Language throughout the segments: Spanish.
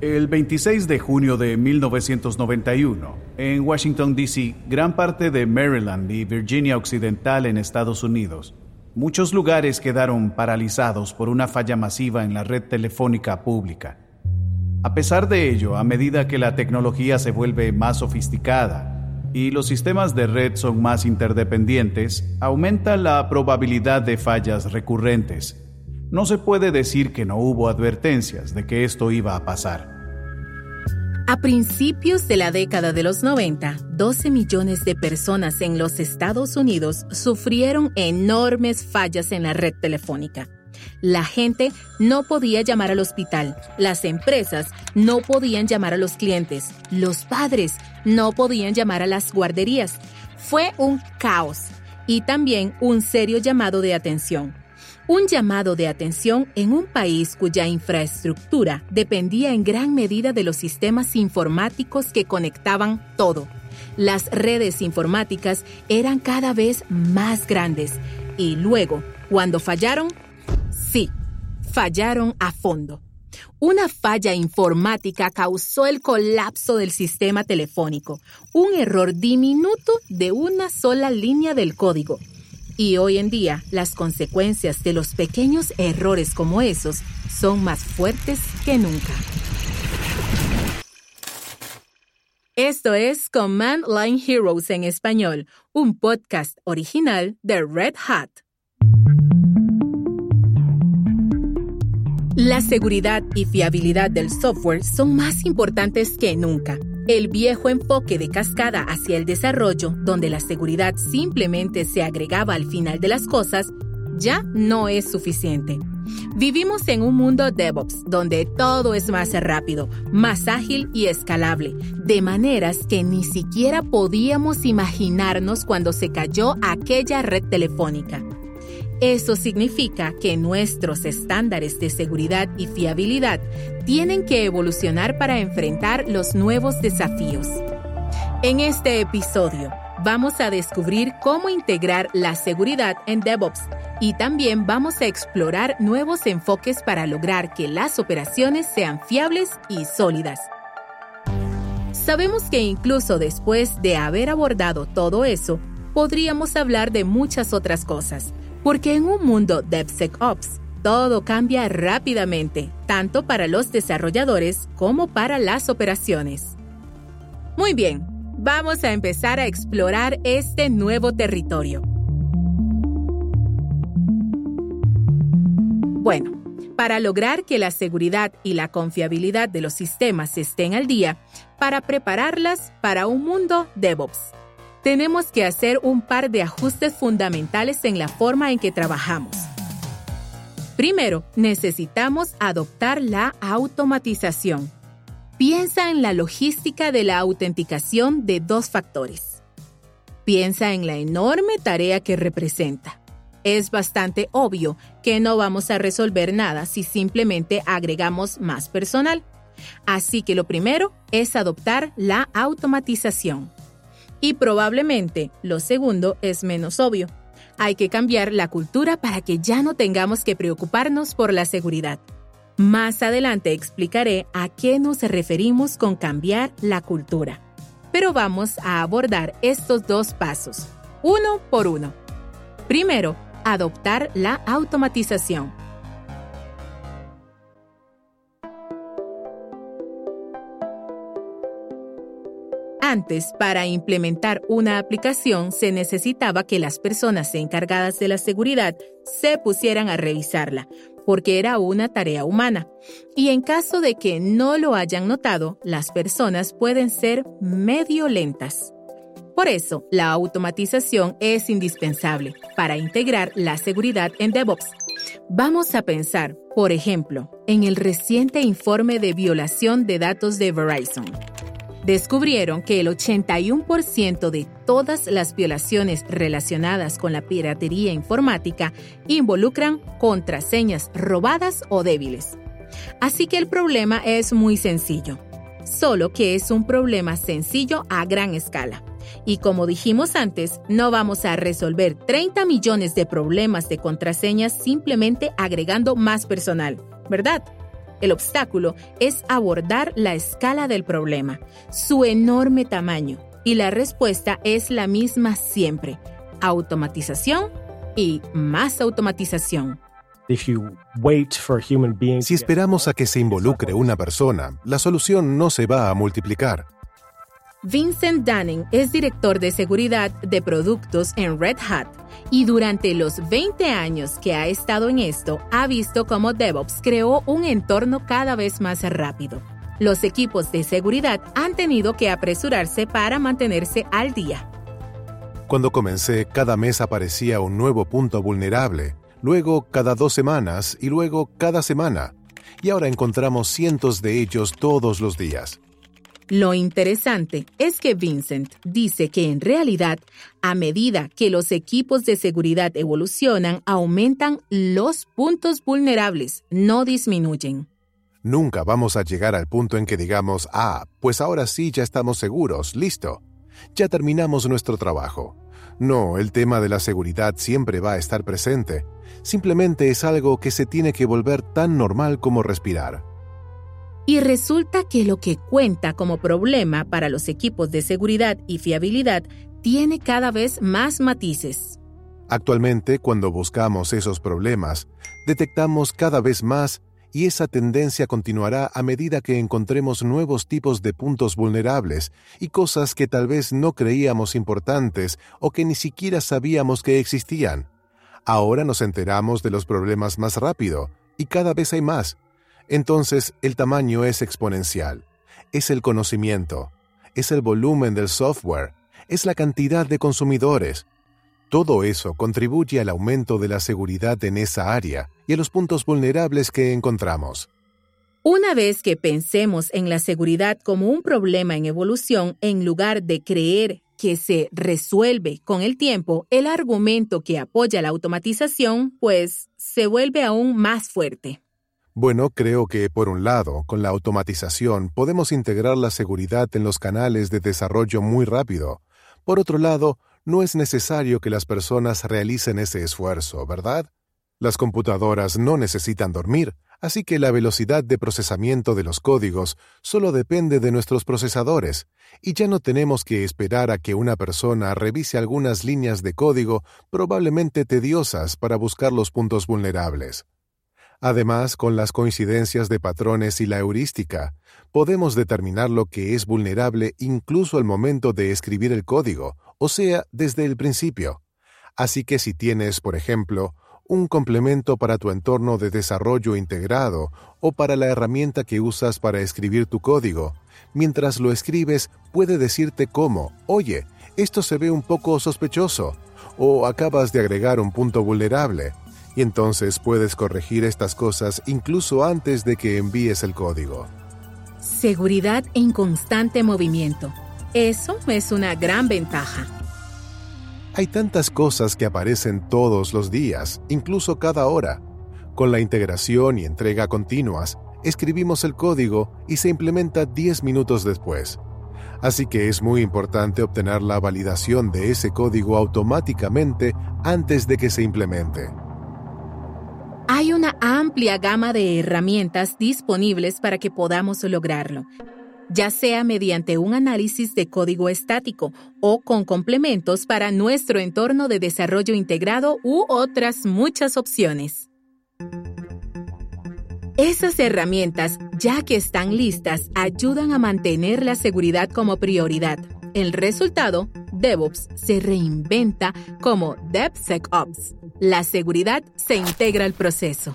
El 26 de junio de 1991, en Washington, D.C., gran parte de Maryland y Virginia Occidental en Estados Unidos, muchos lugares quedaron paralizados por una falla masiva en la red telefónica pública. A pesar de ello, a medida que la tecnología se vuelve más sofisticada y los sistemas de red son más interdependientes, aumenta la probabilidad de fallas recurrentes no se puede decir que no hubo advertencias de que esto iba a pasar. A principios de la década de los 90, 12 millones de personas en los Estados Unidos sufrieron enormes fallas en la red telefónica. La gente no podía llamar al hospital, las empresas no podían llamar a los clientes, los padres no podían llamar a las guarderías. Fue un caos y también un serio llamado de atención un llamado de atención en un país cuya infraestructura dependía en gran medida de los sistemas informáticos que conectaban todo. Las redes informáticas eran cada vez más grandes y luego, cuando fallaron, sí, fallaron a fondo. Una falla informática causó el colapso del sistema telefónico, un error diminuto de una sola línea del código y hoy en día, las consecuencias de los pequeños errores como esos son más fuertes que nunca. Esto es Command Line Heroes en español, un podcast original de Red Hat. La seguridad y fiabilidad del software son más importantes que nunca. El viejo enfoque de cascada hacia el desarrollo, donde la seguridad simplemente se agregaba al final de las cosas, ya no es suficiente. Vivimos en un mundo DevOps, donde todo es más rápido, más ágil y escalable, de maneras que ni siquiera podíamos imaginarnos cuando se cayó aquella red telefónica. Eso significa que nuestros estándares de seguridad y fiabilidad tienen que evolucionar para enfrentar los nuevos desafíos. En este episodio vamos a descubrir cómo integrar la seguridad en DevOps y también vamos a explorar nuevos enfoques para lograr que las operaciones sean fiables y sólidas. Sabemos que incluso después de haber abordado todo eso, podríamos hablar de muchas otras cosas porque en un mundo DevSecOps, todo cambia rápidamente, tanto para los desarrolladores como para las operaciones. Muy bien, vamos a empezar a explorar este nuevo territorio. Bueno, para lograr que la seguridad y la confiabilidad de los sistemas estén al día, para prepararlas para un mundo DevOps tenemos que hacer un par de ajustes fundamentales en la forma en que trabajamos. Primero, necesitamos adoptar la automatización. Piensa en la logística de la autenticación de dos factores. Piensa en la enorme tarea que representa. Es bastante obvio que no vamos a resolver nada si simplemente agregamos más personal. Así que lo primero es adoptar la automatización. Y probablemente lo segundo es menos obvio. Hay que cambiar la cultura para que ya no tengamos que preocuparnos por la seguridad. Más adelante explicaré a qué nos referimos con cambiar la cultura. Pero vamos a abordar estos dos pasos, uno por uno. Primero, adoptar la automatización. Antes, para implementar una aplicación se necesitaba que las personas encargadas de la seguridad se pusieran a revisarla, porque era una tarea humana. Y en caso de que no lo hayan notado, las personas pueden ser medio lentas. Por eso, la automatización es indispensable para integrar la seguridad en DevOps. Vamos a pensar, por ejemplo, en el reciente informe de violación de datos de Verizon descubrieron que el 81% de todas las violaciones relacionadas con la piratería informática involucran contraseñas robadas o débiles. Así que el problema es muy sencillo, solo que es un problema sencillo a gran escala. Y como dijimos antes, no vamos a resolver 30 millones de problemas de contraseñas simplemente agregando más personal, ¿verdad? El obstáculo es abordar la escala del problema, su enorme tamaño, y la respuesta es la misma siempre, automatización y más automatización. Si esperamos a que se involucre una persona, la solución no se va a multiplicar. Vincent Dunning es director de seguridad de productos en Red Hat y durante los 20 años que ha estado en esto ha visto cómo DevOps creó un entorno cada vez más rápido. Los equipos de seguridad han tenido que apresurarse para mantenerse al día. Cuando comencé, cada mes aparecía un nuevo punto vulnerable, luego cada dos semanas y luego cada semana. Y ahora encontramos cientos de ellos todos los días. Lo interesante es que Vincent dice que en realidad, a medida que los equipos de seguridad evolucionan, aumentan los puntos vulnerables, no disminuyen. Nunca vamos a llegar al punto en que digamos, ah, pues ahora sí ya estamos seguros, listo. Ya terminamos nuestro trabajo. No, el tema de la seguridad siempre va a estar presente. Simplemente es algo que se tiene que volver tan normal como respirar. Y resulta que lo que cuenta como problema para los equipos de seguridad y fiabilidad tiene cada vez más matices. Actualmente, cuando buscamos esos problemas, detectamos cada vez más y esa tendencia continuará a medida que encontremos nuevos tipos de puntos vulnerables y cosas que tal vez no creíamos importantes o que ni siquiera sabíamos que existían. Ahora nos enteramos de los problemas más rápido y cada vez hay más entonces el tamaño es exponencial. Es el conocimiento, es el volumen del software, es la cantidad de consumidores. Todo eso contribuye al aumento de la seguridad en esa área y a los puntos vulnerables que encontramos. Una vez que pensemos en la seguridad como un problema en evolución, en lugar de creer que se resuelve con el tiempo, el argumento que apoya la automatización, pues se vuelve aún más fuerte. Bueno, creo que, por un lado, con la automatización podemos integrar la seguridad en los canales de desarrollo muy rápido. Por otro lado, no es necesario que las personas realicen ese esfuerzo, ¿verdad? Las computadoras no necesitan dormir, así que la velocidad de procesamiento de los códigos solo depende de nuestros procesadores, y ya no tenemos que esperar a que una persona revise algunas líneas de código probablemente tediosas para buscar los puntos vulnerables. Además, con las coincidencias de patrones y la heurística, podemos determinar lo que es vulnerable incluso al momento de escribir el código, o sea, desde el principio. Así que si tienes, por ejemplo, un complemento para tu entorno de desarrollo integrado o para la herramienta que usas para escribir tu código, mientras lo escribes puede decirte cómo, oye, esto se ve un poco sospechoso, o acabas de agregar un punto vulnerable, y entonces puedes corregir estas cosas incluso antes de que envíes el código. Seguridad en constante movimiento. Eso es una gran ventaja. Hay tantas cosas que aparecen todos los días, incluso cada hora. Con la integración y entrega continuas, escribimos el código y se implementa 10 minutos después. Así que es muy importante obtener la validación de ese código automáticamente antes de que se implemente. Hay una amplia gama de herramientas disponibles para que podamos lograrlo, ya sea mediante un análisis de código estático o con complementos para nuestro entorno de desarrollo integrado u otras muchas opciones. Esas herramientas, ya que están listas, ayudan a mantener la seguridad como prioridad. El resultado, DevOps se reinventa como DevSecOps la seguridad se integra al proceso.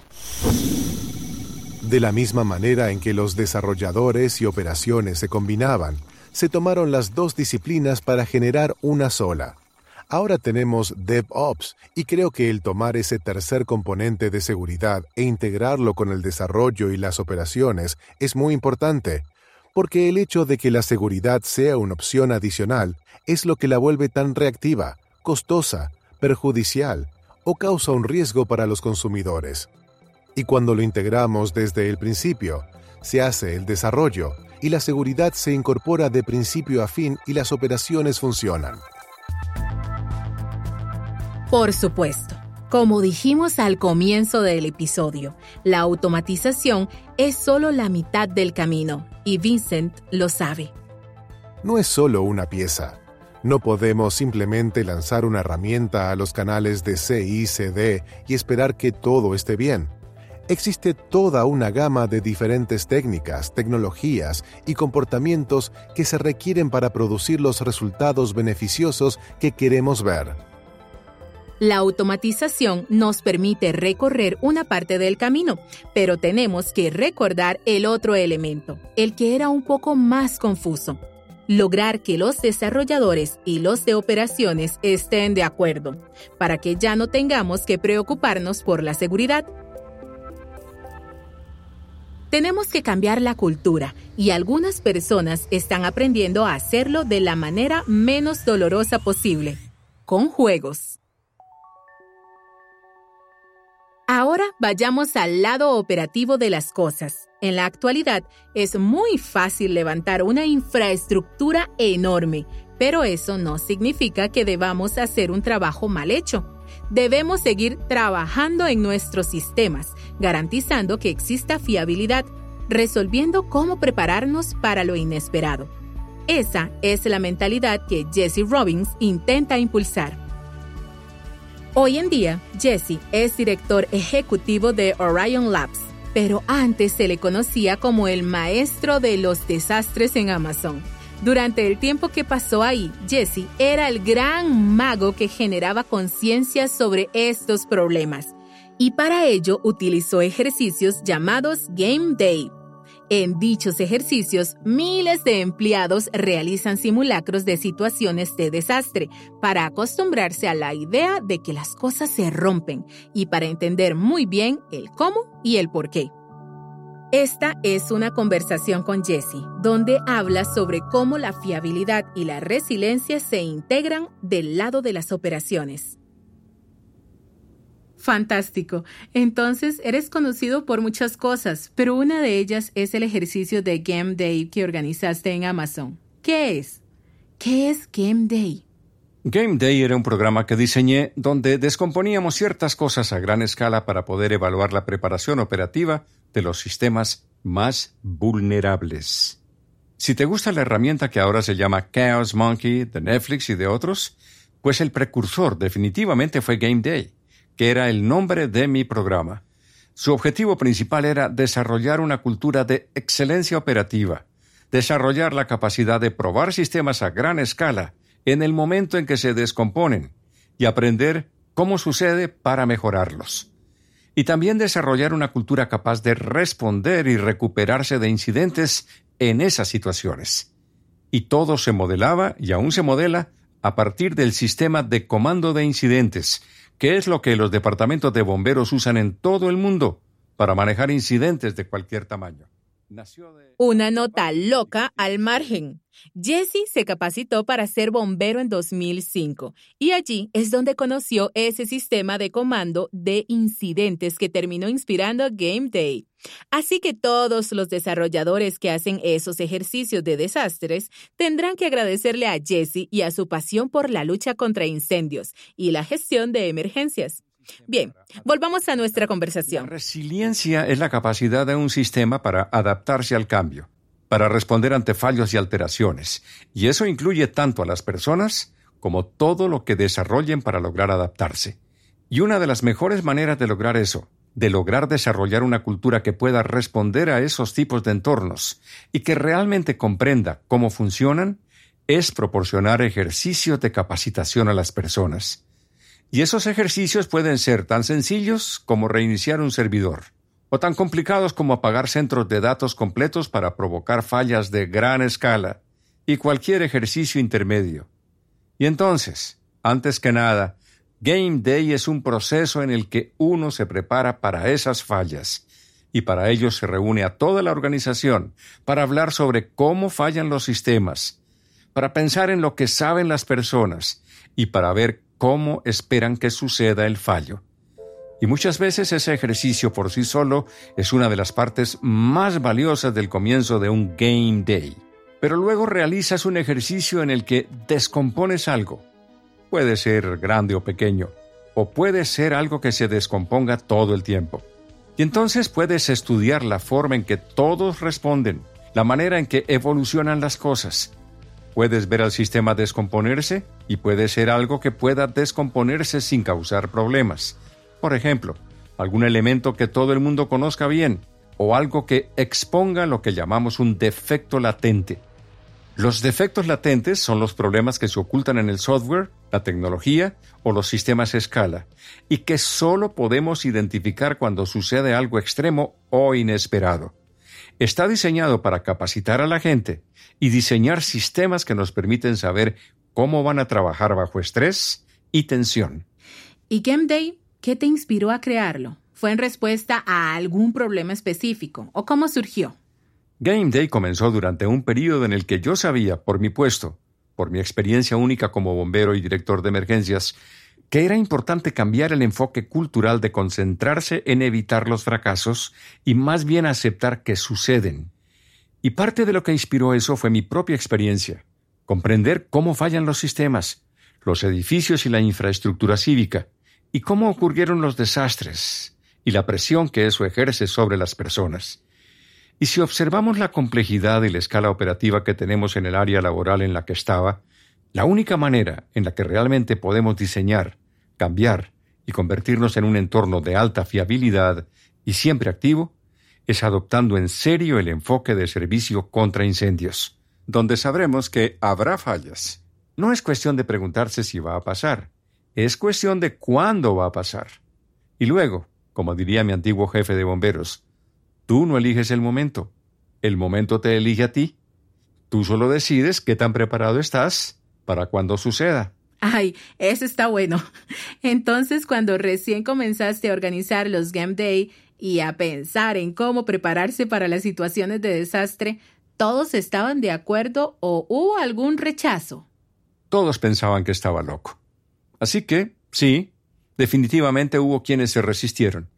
De la misma manera en que los desarrolladores y operaciones se combinaban, se tomaron las dos disciplinas para generar una sola. Ahora tenemos DevOps y creo que el tomar ese tercer componente de seguridad e integrarlo con el desarrollo y las operaciones es muy importante, porque el hecho de que la seguridad sea una opción adicional es lo que la vuelve tan reactiva, costosa, perjudicial o causa un riesgo para los consumidores. Y cuando lo integramos desde el principio, se hace el desarrollo y la seguridad se incorpora de principio a fin y las operaciones funcionan. Por supuesto, Como dijimos al comienzo del episodio, la automatización es solo la mitad del camino y Vincent lo sabe. No es solo una pieza. No podemos simplemente lanzar una herramienta a los canales de CICD y esperar que todo esté bien. Existe toda una gama de diferentes técnicas, tecnologías y comportamientos que se requieren para producir los resultados beneficiosos que queremos ver. La automatización nos permite recorrer una parte del camino, pero tenemos que recordar el otro elemento, el que era un poco más confuso. Lograr que los desarrolladores y los de operaciones estén de acuerdo, para que ya no tengamos que preocuparnos por la seguridad. Tenemos que cambiar la cultura y algunas personas están aprendiendo a hacerlo de la manera menos dolorosa posible, con juegos. Ahora vayamos al lado operativo de las cosas. En la actualidad es muy fácil levantar una infraestructura enorme, pero eso no significa que debamos hacer un trabajo mal hecho. Debemos seguir trabajando en nuestros sistemas, garantizando que exista fiabilidad, resolviendo cómo prepararnos para lo inesperado. Esa es la mentalidad que Jesse Robbins intenta impulsar. Hoy en día, Jesse es director ejecutivo de Orion Labs, pero antes se le conocía como el maestro de los desastres en Amazon. Durante el tiempo que pasó ahí, Jesse era el gran mago que generaba conciencia sobre estos problemas y para ello utilizó ejercicios llamados Game Day en dichos ejercicios, miles de empleados realizan simulacros de situaciones de desastre para acostumbrarse a la idea de que las cosas se rompen y para entender muy bien el cómo y el por qué. Esta es una conversación con Jesse, donde habla sobre cómo la fiabilidad y la resiliencia se integran del lado de las operaciones. Fantástico. Entonces, eres conocido por muchas cosas, pero una de ellas es el ejercicio de Game Day que organizaste en Amazon. ¿Qué es? ¿Qué es Game Day? Game Day era un programa que diseñé donde descomponíamos ciertas cosas a gran escala para poder evaluar la preparación operativa de los sistemas más vulnerables. Si te gusta la herramienta que ahora se llama Chaos Monkey de Netflix y de otros, pues el precursor definitivamente fue Game Day que era el nombre de mi programa. Su objetivo principal era desarrollar una cultura de excelencia operativa, desarrollar la capacidad de probar sistemas a gran escala en el momento en que se descomponen y aprender cómo sucede para mejorarlos. Y también desarrollar una cultura capaz de responder y recuperarse de incidentes en esas situaciones. Y todo se modelaba y aún se modela a partir del sistema de comando de incidentes, ¿Qué es lo que los departamentos de bomberos usan en todo el mundo para manejar incidentes de cualquier tamaño. Una nota loca al margen. Jesse se capacitó para ser bombero en 2005 y allí es donde conoció ese sistema de comando de incidentes que terminó inspirando Game Day. Así que todos los desarrolladores que hacen esos ejercicios de desastres tendrán que agradecerle a Jesse y a su pasión por la lucha contra incendios y la gestión de emergencias. Bien, volvamos a nuestra conversación. La resiliencia es la capacidad de un sistema para adaptarse al cambio, para responder ante fallos y alteraciones, y eso incluye tanto a las personas como todo lo que desarrollen para lograr adaptarse. Y una de las mejores maneras de lograr eso, de lograr desarrollar una cultura que pueda responder a esos tipos de entornos y que realmente comprenda cómo funcionan, es proporcionar ejercicios de capacitación a las personas. Y esos ejercicios pueden ser tan sencillos como reiniciar un servidor, o tan complicados como apagar centros de datos completos para provocar fallas de gran escala, y cualquier ejercicio intermedio. Y entonces, antes que nada, Game Day es un proceso en el que uno se prepara para esas fallas, y para ello se reúne a toda la organización para hablar sobre cómo fallan los sistemas, para pensar en lo que saben las personas y para ver cómo esperan que suceda el fallo. Y muchas veces ese ejercicio por sí solo es una de las partes más valiosas del comienzo de un Game Day. Pero luego realizas un ejercicio en el que descompones algo. Puede ser grande o pequeño. o puede ser algo que se descomponga todo el tiempo. Y entonces puedes estudiar la forma en que todos responden, la manera en que evolucionan las cosas. Puedes ver al sistema descomponerse y puede ser algo que pueda descomponerse sin causar problemas. Por ejemplo, algún elemento que todo el mundo conozca bien o algo que exponga lo que llamamos un defecto latente. Los defectos latentes son los problemas que se ocultan en el software, la tecnología o los sistemas a escala, y que solo podemos identificar cuando sucede algo extremo o inesperado. Está diseñado para capacitar a la gente y diseñar sistemas que nos permiten saber cómo van a trabajar bajo estrés y tensión. ¿Y Game Day? ¿Qué te inspiró a crearlo? ¿Fue en respuesta a algún problema específico o cómo surgió? Game Day comenzó durante un periodo en el que yo sabía, por mi puesto, por mi experiencia única como bombero y director de emergencias, que era importante cambiar el enfoque cultural de concentrarse en evitar los fracasos y más bien aceptar que suceden. Y parte de lo que inspiró eso fue mi propia experiencia, comprender cómo fallan los sistemas, los edificios y la infraestructura cívica, y cómo ocurrieron los desastres, y la presión que eso ejerce sobre las personas. Y si observamos la complejidad y la escala operativa que tenemos en el área laboral en la que estaba, la única manera en la que realmente podemos diseñar, cambiar y convertirnos en un entorno de alta fiabilidad y siempre activo es adoptando en serio el enfoque de servicio contra incendios, donde sabremos que habrá fallas. No es cuestión de preguntarse si va a pasar, es cuestión de cuándo va a pasar. Y luego, como diría mi antiguo jefe de bomberos, Tú no eliges el momento. El momento te elige a ti. Tú solo decides qué tan preparado estás para cuando suceda. Ay, eso está bueno. Entonces, cuando recién comenzaste a organizar los Game Day y a pensar en cómo prepararse para las situaciones de desastre, ¿todos estaban de acuerdo o hubo algún rechazo? Todos pensaban que estaba loco. Así que, sí, definitivamente hubo quienes se resistieron.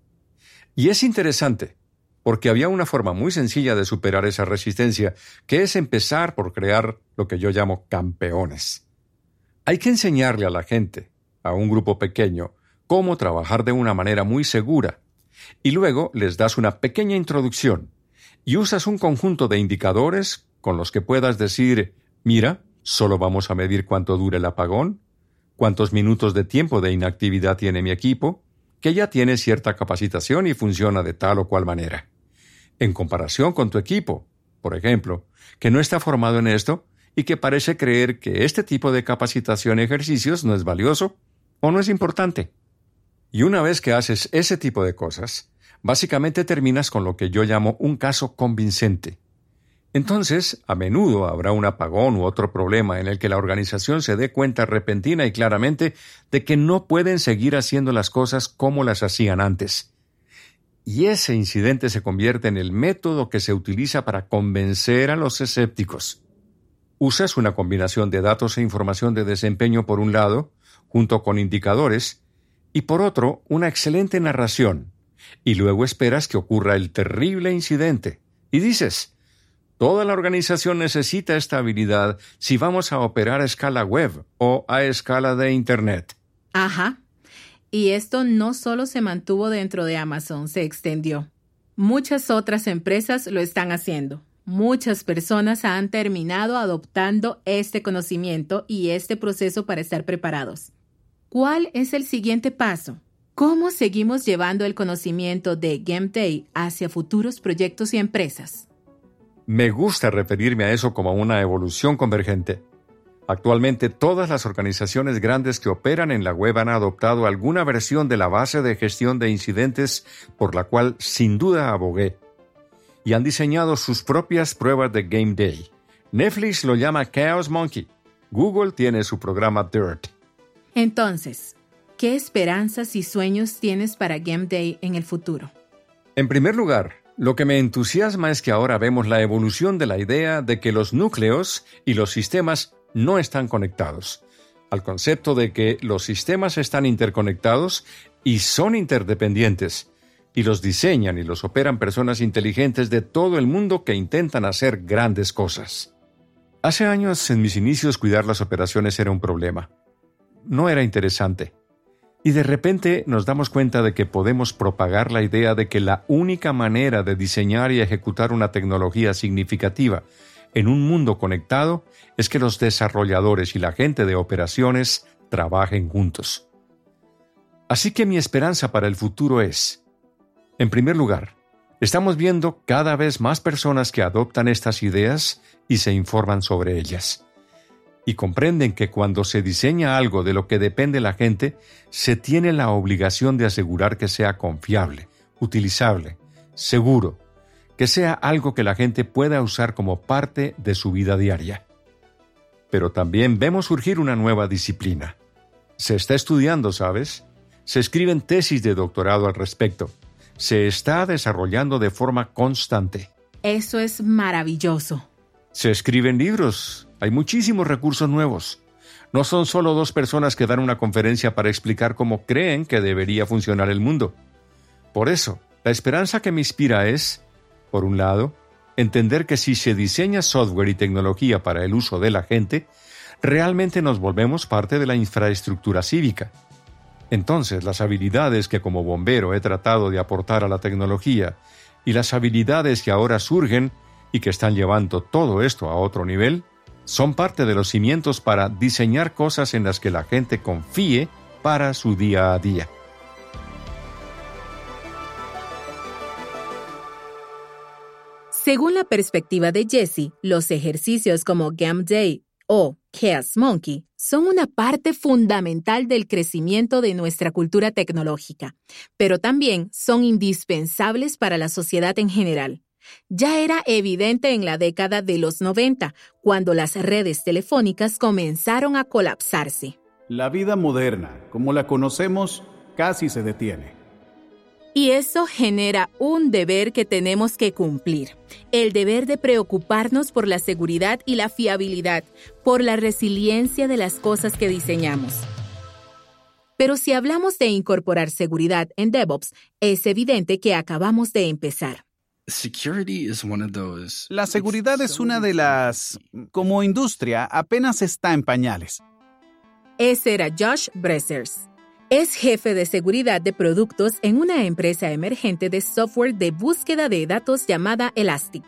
Y es interesante, porque había una forma muy sencilla de superar esa resistencia, que es empezar por crear lo que yo llamo campeones. Hay que enseñarle a la gente, a un grupo pequeño, cómo trabajar de una manera muy segura, y luego les das una pequeña introducción, y usas un conjunto de indicadores con los que puedas decir, mira, solo vamos a medir cuánto dura el apagón, cuántos minutos de tiempo de inactividad tiene mi equipo, que ya tiene cierta capacitación y funciona de tal o cual manera en comparación con tu equipo, por ejemplo, que no está formado en esto y que parece creer que este tipo de capacitación y ejercicios no es valioso o no es importante. Y una vez que haces ese tipo de cosas, básicamente terminas con lo que yo llamo un caso convincente. Entonces, a menudo habrá un apagón u otro problema en el que la organización se dé cuenta repentina y claramente de que no pueden seguir haciendo las cosas como las hacían antes, y ese incidente se convierte en el método que se utiliza para convencer a los escépticos. Usas una combinación de datos e información de desempeño por un lado, junto con indicadores, y por otro, una excelente narración, y luego esperas que ocurra el terrible incidente, y dices, Toda la organización necesita esta habilidad si vamos a operar a escala web o a escala de Internet. Ajá. Y esto no solo se mantuvo dentro de Amazon, se extendió. Muchas otras empresas lo están haciendo. Muchas personas han terminado adoptando este conocimiento y este proceso para estar preparados. ¿Cuál es el siguiente paso? ¿Cómo seguimos llevando el conocimiento de Game Day hacia futuros proyectos y empresas? Me gusta referirme a eso como una evolución convergente. Actualmente todas las organizaciones grandes que operan en la web han adoptado alguna versión de la base de gestión de incidentes por la cual sin duda abogué, y han diseñado sus propias pruebas de Game Day. Netflix lo llama Chaos Monkey. Google tiene su programa Dirt. Entonces, ¿qué esperanzas y sueños tienes para Game Day en el futuro? En primer lugar, lo que me entusiasma es que ahora vemos la evolución de la idea de que los núcleos y los sistemas no están conectados, al concepto de que los sistemas están interconectados y son interdependientes, y los diseñan y los operan personas inteligentes de todo el mundo que intentan hacer grandes cosas. Hace años, en mis inicios, cuidar las operaciones era un problema. No era interesante. Y de repente nos damos cuenta de que podemos propagar la idea de que la única manera de diseñar y ejecutar una tecnología significativa en un mundo conectado es que los desarrolladores y la gente de operaciones trabajen juntos. Así que mi esperanza para el futuro es, en primer lugar, estamos viendo cada vez más personas que adoptan estas ideas y se informan sobre ellas. Y comprenden que cuando se diseña algo de lo que depende la gente, se tiene la obligación de asegurar que sea confiable, utilizable, seguro, que sea algo que la gente pueda usar como parte de su vida diaria. Pero también vemos surgir una nueva disciplina. Se está estudiando, ¿sabes? Se escriben tesis de doctorado al respecto. Se está desarrollando de forma constante. Eso es maravilloso. Se escriben libros. Hay muchísimos recursos nuevos. No son solo dos personas que dan una conferencia para explicar cómo creen que debería funcionar el mundo. Por eso, la esperanza que me inspira es, por un lado, entender que si se diseña software y tecnología para el uso de la gente, realmente nos volvemos parte de la infraestructura cívica. Entonces, las habilidades que como bombero he tratado de aportar a la tecnología y las habilidades que ahora surgen y que están llevando todo esto a otro nivel, son parte de los cimientos para diseñar cosas en las que la gente confíe para su día a día. Según la perspectiva de Jesse, los ejercicios como Gam Day o Chaos Monkey son una parte fundamental del crecimiento de nuestra cultura tecnológica, pero también son indispensables para la sociedad en general. Ya era evidente en la década de los 90, cuando las redes telefónicas comenzaron a colapsarse. La vida moderna, como la conocemos, casi se detiene. Y eso genera un deber que tenemos que cumplir, el deber de preocuparnos por la seguridad y la fiabilidad, por la resiliencia de las cosas que diseñamos. Pero si hablamos de incorporar seguridad en DevOps, es evidente que acabamos de empezar. La seguridad es una de las... como industria, apenas está en pañales. Ese era Josh Bressers. Es jefe de seguridad de productos en una empresa emergente de software de búsqueda de datos llamada Elastic.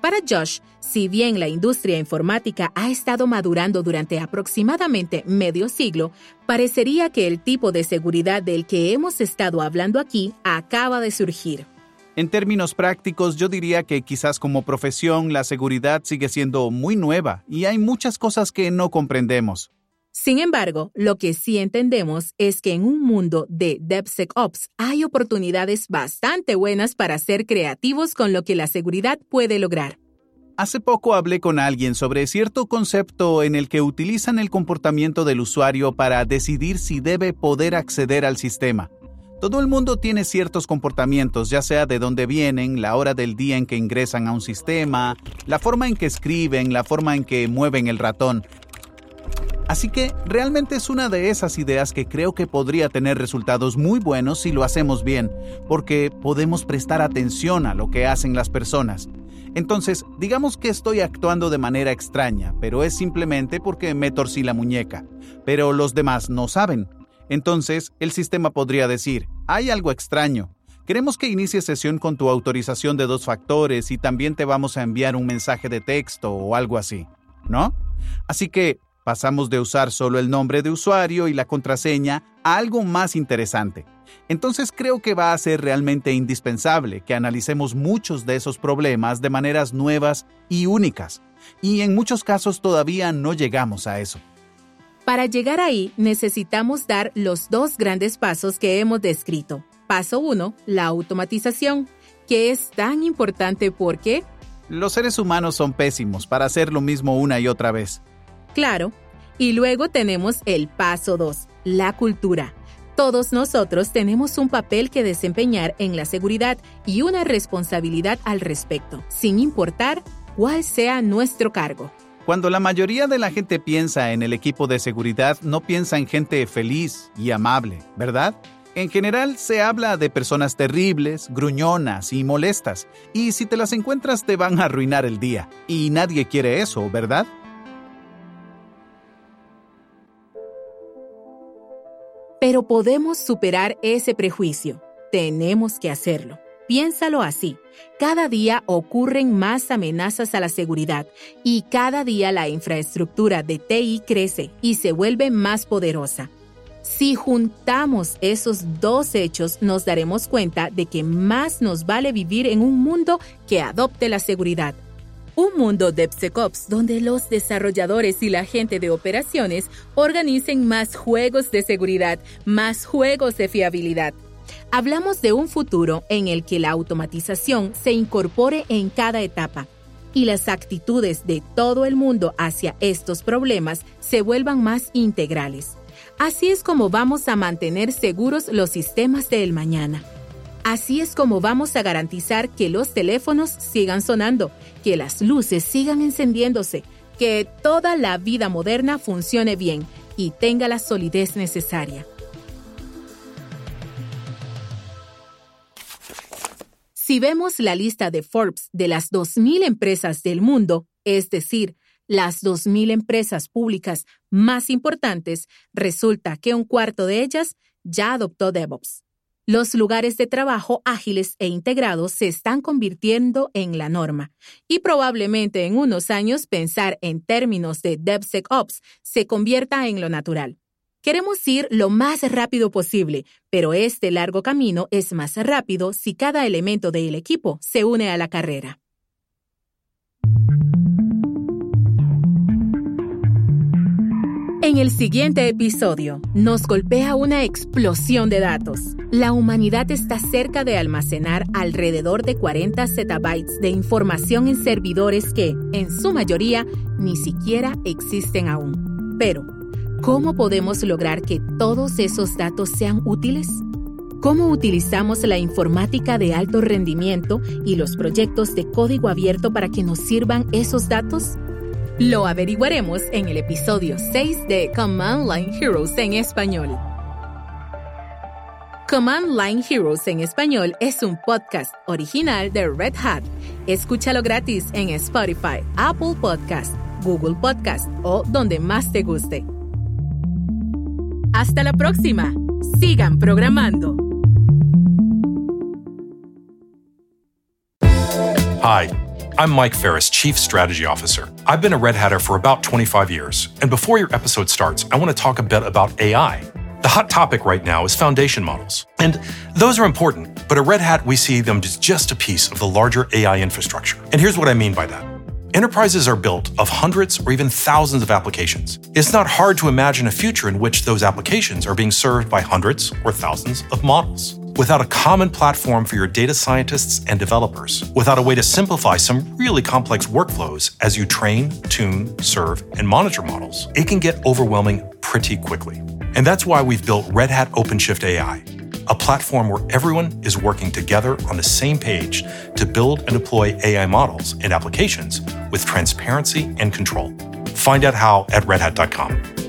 Para Josh, si bien la industria informática ha estado madurando durante aproximadamente medio siglo, parecería que el tipo de seguridad del que hemos estado hablando aquí acaba de surgir. En términos prácticos, yo diría que quizás como profesión la seguridad sigue siendo muy nueva y hay muchas cosas que no comprendemos. Sin embargo, lo que sí entendemos es que en un mundo de DevSecOps hay oportunidades bastante buenas para ser creativos con lo que la seguridad puede lograr. Hace poco hablé con alguien sobre cierto concepto en el que utilizan el comportamiento del usuario para decidir si debe poder acceder al sistema. Todo el mundo tiene ciertos comportamientos, ya sea de dónde vienen, la hora del día en que ingresan a un sistema, la forma en que escriben, la forma en que mueven el ratón. Así que realmente es una de esas ideas que creo que podría tener resultados muy buenos si lo hacemos bien, porque podemos prestar atención a lo que hacen las personas. Entonces, digamos que estoy actuando de manera extraña, pero es simplemente porque me torcí la muñeca. Pero los demás no saben. Entonces, el sistema podría decir, hay algo extraño. Queremos que inicies sesión con tu autorización de dos factores y también te vamos a enviar un mensaje de texto o algo así. ¿No? Así que Pasamos de usar solo el nombre de usuario y la contraseña a algo más interesante. Entonces creo que va a ser realmente indispensable que analicemos muchos de esos problemas de maneras nuevas y únicas. Y en muchos casos todavía no llegamos a eso. Para llegar ahí necesitamos dar los dos grandes pasos que hemos descrito. Paso 1, la automatización, que es tan importante porque... Los seres humanos son pésimos para hacer lo mismo una y otra vez. Claro. Y luego tenemos el paso 2, la cultura. Todos nosotros tenemos un papel que desempeñar en la seguridad y una responsabilidad al respecto, sin importar cuál sea nuestro cargo. Cuando la mayoría de la gente piensa en el equipo de seguridad, no piensa en gente feliz y amable, ¿verdad? En general se habla de personas terribles, gruñonas y molestas, y si te las encuentras te van a arruinar el día, y nadie quiere eso, ¿verdad? Pero podemos superar ese prejuicio. Tenemos que hacerlo. Piénsalo así. Cada día ocurren más amenazas a la seguridad y cada día la infraestructura de TI crece y se vuelve más poderosa. Si juntamos esos dos hechos, nos daremos cuenta de que más nos vale vivir en un mundo que adopte la seguridad. Un mundo DevSecOps donde los desarrolladores y la gente de operaciones organicen más juegos de seguridad, más juegos de fiabilidad. Hablamos de un futuro en el que la automatización se incorpore en cada etapa y las actitudes de todo el mundo hacia estos problemas se vuelvan más integrales. Así es como vamos a mantener seguros los sistemas del mañana. Así es como vamos a garantizar que los teléfonos sigan sonando, que las luces sigan encendiéndose, que toda la vida moderna funcione bien y tenga la solidez necesaria. Si vemos la lista de Forbes de las 2.000 empresas del mundo, es decir, las 2.000 empresas públicas más importantes, resulta que un cuarto de ellas ya adoptó DevOps. Los lugares de trabajo ágiles e integrados se están convirtiendo en la norma y probablemente en unos años pensar en términos de DevSecOps se convierta en lo natural. Queremos ir lo más rápido posible, pero este largo camino es más rápido si cada elemento del equipo se une a la carrera. En el siguiente episodio, nos golpea una explosión de datos. La humanidad está cerca de almacenar alrededor de 40 zettabytes de información en servidores que, en su mayoría, ni siquiera existen aún. Pero, ¿cómo podemos lograr que todos esos datos sean útiles? ¿Cómo utilizamos la informática de alto rendimiento y los proyectos de código abierto para que nos sirvan esos datos? Lo averiguaremos en el episodio 6 de Command Line Heroes en español. Command Line Heroes en español es un podcast original de Red Hat. Escúchalo gratis en Spotify, Apple Podcast, Google Podcast o donde más te guste. Hasta la próxima. Sigan programando. Hi. I'm Mike Ferris, Chief Strategy Officer. I've been a Red Hatter for about 25 years, and before your episode starts, I want to talk a bit about AI. The hot topic right now is foundation models, and those are important, but at Red Hat, we see them as just a piece of the larger AI infrastructure. And here's what I mean by that. Enterprises are built of hundreds or even thousands of applications. It's not hard to imagine a future in which those applications are being served by hundreds or thousands of models without a common platform for your data scientists and developers, without a way to simplify some really complex workflows as you train, tune, serve, and monitor models, it can get overwhelming pretty quickly. And that's why we've built Red Hat OpenShift AI, a platform where everyone is working together on the same page to build and deploy AI models and applications with transparency and control. Find out how at redhat.com.